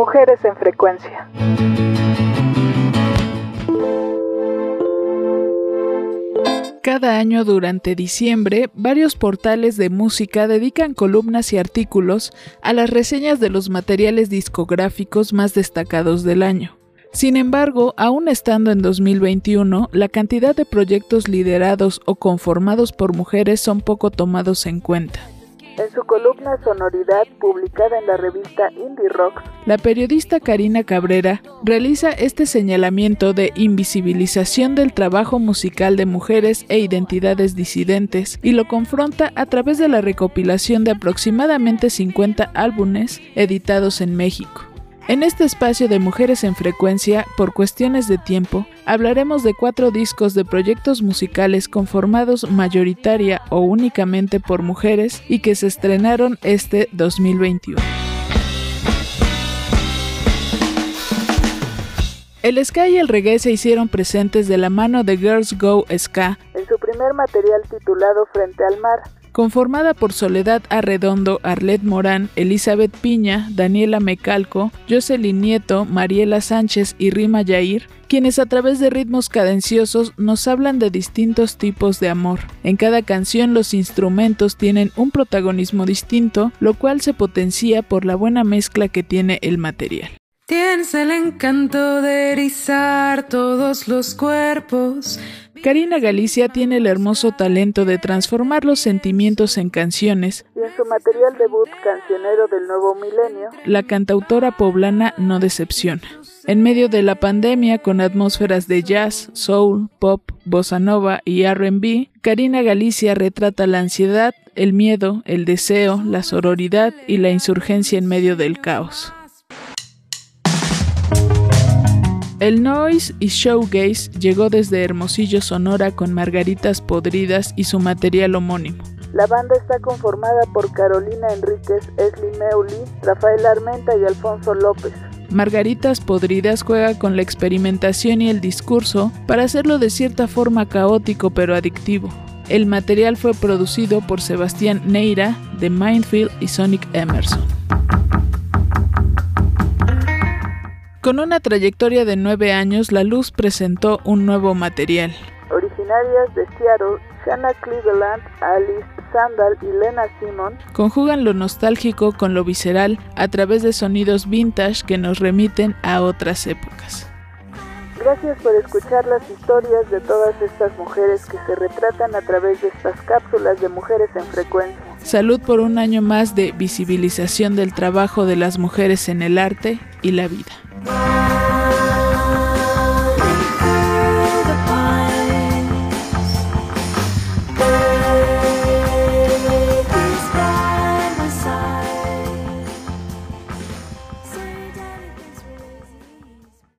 Mujeres en Frecuencia. Cada año durante diciembre, varios portales de música dedican columnas y artículos a las reseñas de los materiales discográficos más destacados del año. Sin embargo, aún estando en 2021, la cantidad de proyectos liderados o conformados por mujeres son poco tomados en cuenta. En su columna Sonoridad, publicada en la revista Indie Rocks, la periodista Karina Cabrera realiza este señalamiento de invisibilización del trabajo musical de mujeres e identidades disidentes y lo confronta a través de la recopilación de aproximadamente 50 álbumes editados en México. En este espacio de Mujeres en Frecuencia, por cuestiones de tiempo, hablaremos de cuatro discos de proyectos musicales conformados mayoritaria o únicamente por mujeres y que se estrenaron este 2021. El ska y el reggae se hicieron presentes de la mano de Girls Go Ska en su primer material titulado Frente al Mar, conformada por Soledad Arredondo, Arlet Morán, Elizabeth Piña, Daniela Mecalco, Jocelyn Nieto, Mariela Sánchez y Rima Yair, quienes a través de ritmos cadenciosos nos hablan de distintos tipos de amor. En cada canción los instrumentos tienen un protagonismo distinto, lo cual se potencia por la buena mezcla que tiene el material. Tienes el encanto de erizar todos los cuerpos, Karina Galicia tiene el hermoso talento de transformar los sentimientos en canciones. Y en su material debut cancionero del nuevo milenio, la cantautora poblana no decepciona. En medio de la pandemia, con atmósferas de jazz, soul, pop, bossa nova y RB, Karina Galicia retrata la ansiedad, el miedo, el deseo, la sororidad y la insurgencia en medio del caos. El noise y showgaze llegó desde Hermosillo, Sonora, con Margaritas Podridas y su material homónimo. La banda está conformada por Carolina Enríquez, Esli Meuli, Rafael Armenta y Alfonso López. Margaritas Podridas juega con la experimentación y el discurso para hacerlo de cierta forma caótico pero adictivo. El material fue producido por Sebastián Neira de Mindfield y Sonic Emerson. Con una trayectoria de nueve años, La Luz presentó un nuevo material. Originarias de Seattle, Shanna Cleveland, Alice Sandal y Lena Simon conjugan lo nostálgico con lo visceral a través de sonidos vintage que nos remiten a otras épocas. Gracias por escuchar las historias de todas estas mujeres que se retratan a través de estas cápsulas de mujeres en frecuencia. Salud por un año más de visibilización del trabajo de las mujeres en el arte y la vida.